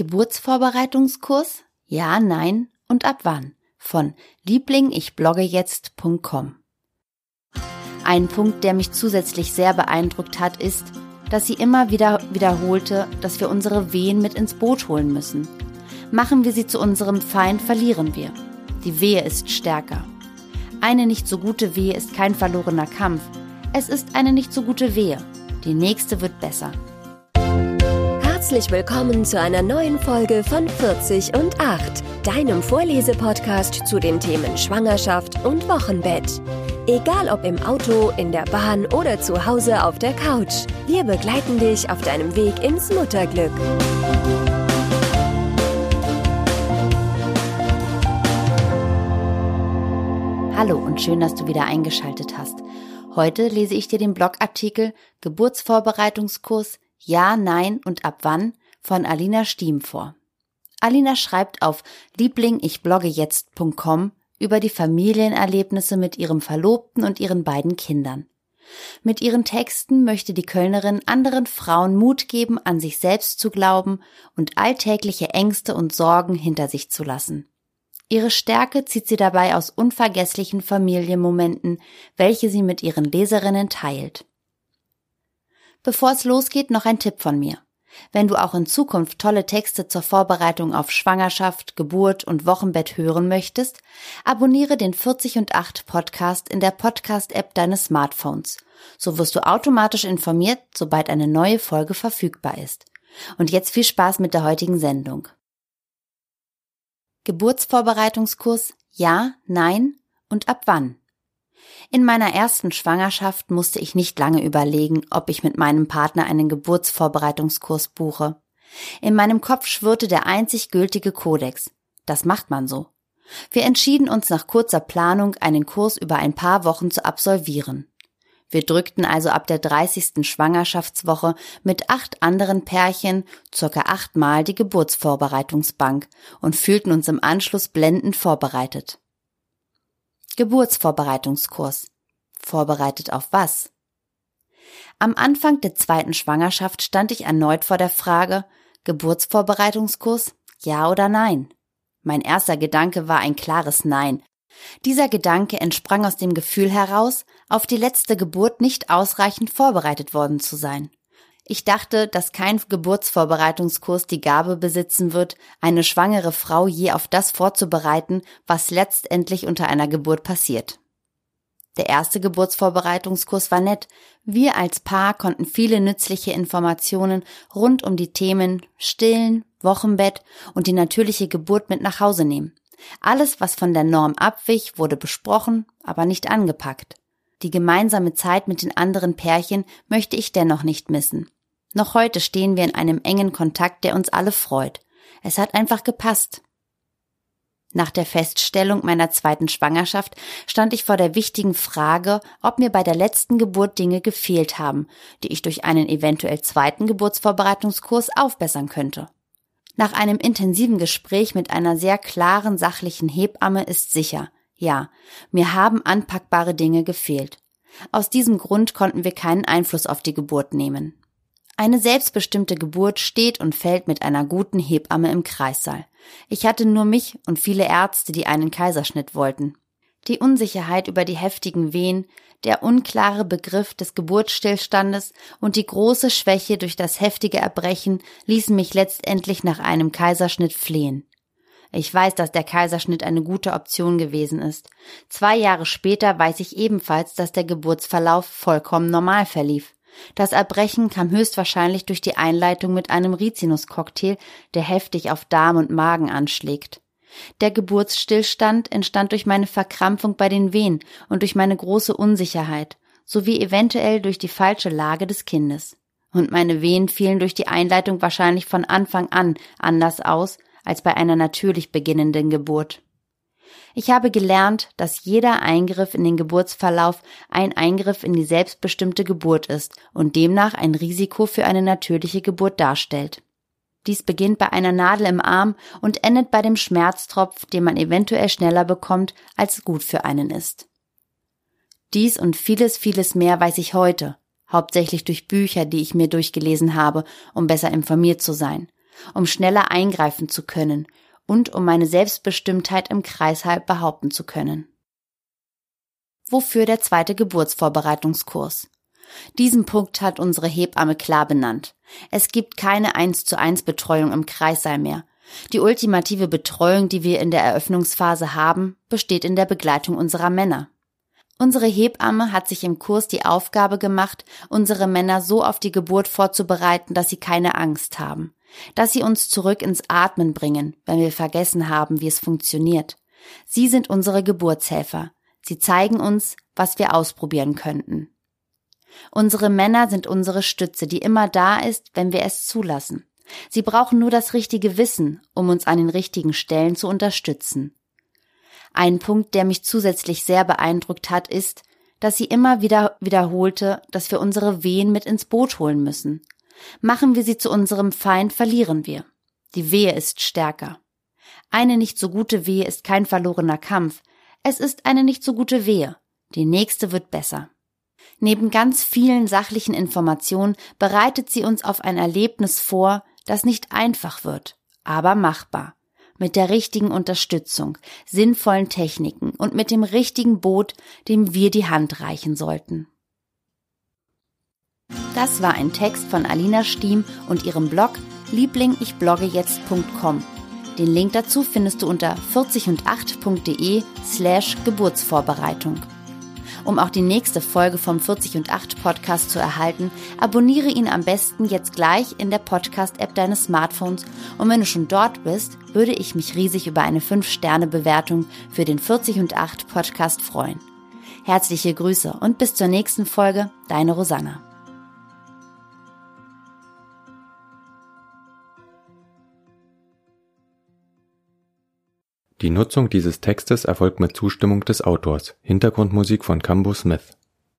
Geburtsvorbereitungskurs? Ja, nein und ab wann? Von lieblingIchbloggejetzt.com. Ein Punkt, der mich zusätzlich sehr beeindruckt hat, ist, dass sie immer wieder wiederholte, dass wir unsere Wehen mit ins Boot holen müssen. Machen wir sie zu unserem Feind, verlieren wir. Die Wehe ist stärker. Eine nicht so gute Wehe ist kein verlorener Kampf. Es ist eine nicht so gute Wehe. Die nächste wird besser. Herzlich willkommen zu einer neuen Folge von 40 und 8, deinem Vorlesepodcast zu den Themen Schwangerschaft und Wochenbett. Egal ob im Auto, in der Bahn oder zu Hause auf der Couch, wir begleiten dich auf deinem Weg ins Mutterglück. Hallo und schön, dass du wieder eingeschaltet hast. Heute lese ich dir den Blogartikel Geburtsvorbereitungskurs ja, Nein und ab wann von Alina Stiem vor. Alina schreibt auf lieblingIchbloggejetzt.com über die Familienerlebnisse mit ihrem Verlobten und ihren beiden Kindern. Mit ihren Texten möchte die Kölnerin anderen Frauen Mut geben, an sich selbst zu glauben und alltägliche Ängste und Sorgen hinter sich zu lassen. Ihre Stärke zieht sie dabei aus unvergesslichen Familienmomenten, welche sie mit ihren Leserinnen teilt. Bevor es losgeht, noch ein Tipp von mir. Wenn du auch in Zukunft tolle Texte zur Vorbereitung auf Schwangerschaft, Geburt und Wochenbett hören möchtest, abonniere den 40 und 8 Podcast in der Podcast-App deines Smartphones. So wirst du automatisch informiert, sobald eine neue Folge verfügbar ist. Und jetzt viel Spaß mit der heutigen Sendung. Geburtsvorbereitungskurs Ja, Nein und ab wann? In meiner ersten Schwangerschaft musste ich nicht lange überlegen, ob ich mit meinem Partner einen Geburtsvorbereitungskurs buche. In meinem Kopf schwirrte der einzig gültige Kodex. Das macht man so. Wir entschieden uns nach kurzer Planung, einen Kurs über ein paar Wochen zu absolvieren. Wir drückten also ab der 30. Schwangerschaftswoche mit acht anderen Pärchen circa achtmal die Geburtsvorbereitungsbank und fühlten uns im Anschluss blendend vorbereitet. Geburtsvorbereitungskurs. Vorbereitet auf was? Am Anfang der zweiten Schwangerschaft stand ich erneut vor der Frage, Geburtsvorbereitungskurs, ja oder nein? Mein erster Gedanke war ein klares Nein. Dieser Gedanke entsprang aus dem Gefühl heraus, auf die letzte Geburt nicht ausreichend vorbereitet worden zu sein. Ich dachte, dass kein Geburtsvorbereitungskurs die Gabe besitzen wird, eine schwangere Frau je auf das vorzubereiten, was letztendlich unter einer Geburt passiert. Der erste Geburtsvorbereitungskurs war nett. Wir als Paar konnten viele nützliche Informationen rund um die Themen Stillen, Wochenbett und die natürliche Geburt mit nach Hause nehmen. Alles, was von der Norm abwich, wurde besprochen, aber nicht angepackt. Die gemeinsame Zeit mit den anderen Pärchen möchte ich dennoch nicht missen. Noch heute stehen wir in einem engen Kontakt, der uns alle freut. Es hat einfach gepasst. Nach der Feststellung meiner zweiten Schwangerschaft stand ich vor der wichtigen Frage, ob mir bei der letzten Geburt Dinge gefehlt haben, die ich durch einen eventuell zweiten Geburtsvorbereitungskurs aufbessern könnte. Nach einem intensiven Gespräch mit einer sehr klaren, sachlichen Hebamme ist sicher, ja, mir haben anpackbare Dinge gefehlt. Aus diesem Grund konnten wir keinen Einfluss auf die Geburt nehmen. Eine selbstbestimmte Geburt steht und fällt mit einer guten Hebamme im Kreissaal. Ich hatte nur mich und viele Ärzte, die einen Kaiserschnitt wollten. Die Unsicherheit über die heftigen Wehen, der unklare Begriff des Geburtsstillstandes und die große Schwäche durch das heftige Erbrechen ließen mich letztendlich nach einem Kaiserschnitt flehen. Ich weiß, dass der Kaiserschnitt eine gute Option gewesen ist. Zwei Jahre später weiß ich ebenfalls, dass der Geburtsverlauf vollkommen normal verlief. Das Erbrechen kam höchstwahrscheinlich durch die Einleitung mit einem Rizinuscocktail, der heftig auf Darm und Magen anschlägt. Der Geburtsstillstand entstand durch meine Verkrampfung bei den Wehen und durch meine große Unsicherheit, sowie eventuell durch die falsche Lage des Kindes. Und meine Wehen fielen durch die Einleitung wahrscheinlich von Anfang an anders aus als bei einer natürlich beginnenden Geburt. Ich habe gelernt, dass jeder Eingriff in den Geburtsverlauf ein Eingriff in die selbstbestimmte Geburt ist und demnach ein Risiko für eine natürliche Geburt darstellt. Dies beginnt bei einer Nadel im Arm und endet bei dem Schmerztropf, den man eventuell schneller bekommt, als gut für einen ist. Dies und vieles, vieles mehr weiß ich heute, hauptsächlich durch Bücher, die ich mir durchgelesen habe, um besser informiert zu sein. um schneller eingreifen zu können und um meine Selbstbestimmtheit im Kreißsaal behaupten zu können. Wofür der zweite Geburtsvorbereitungskurs? Diesen Punkt hat unsere Hebamme klar benannt. Es gibt keine 1 zu 1 Betreuung im Kreissaal mehr. Die ultimative Betreuung, die wir in der Eröffnungsphase haben, besteht in der Begleitung unserer Männer. Unsere Hebamme hat sich im Kurs die Aufgabe gemacht, unsere Männer so auf die Geburt vorzubereiten, dass sie keine Angst haben, dass sie uns zurück ins Atmen bringen, wenn wir vergessen haben, wie es funktioniert. Sie sind unsere Geburtshelfer. Sie zeigen uns, was wir ausprobieren könnten. Unsere Männer sind unsere Stütze, die immer da ist, wenn wir es zulassen. Sie brauchen nur das richtige Wissen, um uns an den richtigen Stellen zu unterstützen. Ein Punkt, der mich zusätzlich sehr beeindruckt hat, ist, dass sie immer wieder wiederholte, dass wir unsere Wehen mit ins Boot holen müssen. Machen wir sie zu unserem Feind, verlieren wir. Die Wehe ist stärker. Eine nicht so gute Wehe ist kein verlorener Kampf. Es ist eine nicht so gute Wehe. Die nächste wird besser. Neben ganz vielen sachlichen Informationen bereitet sie uns auf ein Erlebnis vor, das nicht einfach wird, aber machbar. Mit der richtigen Unterstützung, sinnvollen Techniken und mit dem richtigen Boot, dem wir die Hand reichen sollten. Das war ein Text von Alina Stiem und ihrem Blog lieblingIchbloggejetzt.com. Den Link dazu findest du unter 40und8.de slash Geburtsvorbereitung. Um auch die nächste Folge vom 40 und 8 Podcast zu erhalten, abonniere ihn am besten jetzt gleich in der Podcast-App deines Smartphones und wenn du schon dort bist, würde ich mich riesig über eine 5-Sterne-Bewertung für den 40 und 8 Podcast freuen. Herzliche Grüße und bis zur nächsten Folge, deine Rosanna. Die Nutzung dieses Textes erfolgt mit Zustimmung des Autors. Hintergrundmusik von Cambo Smith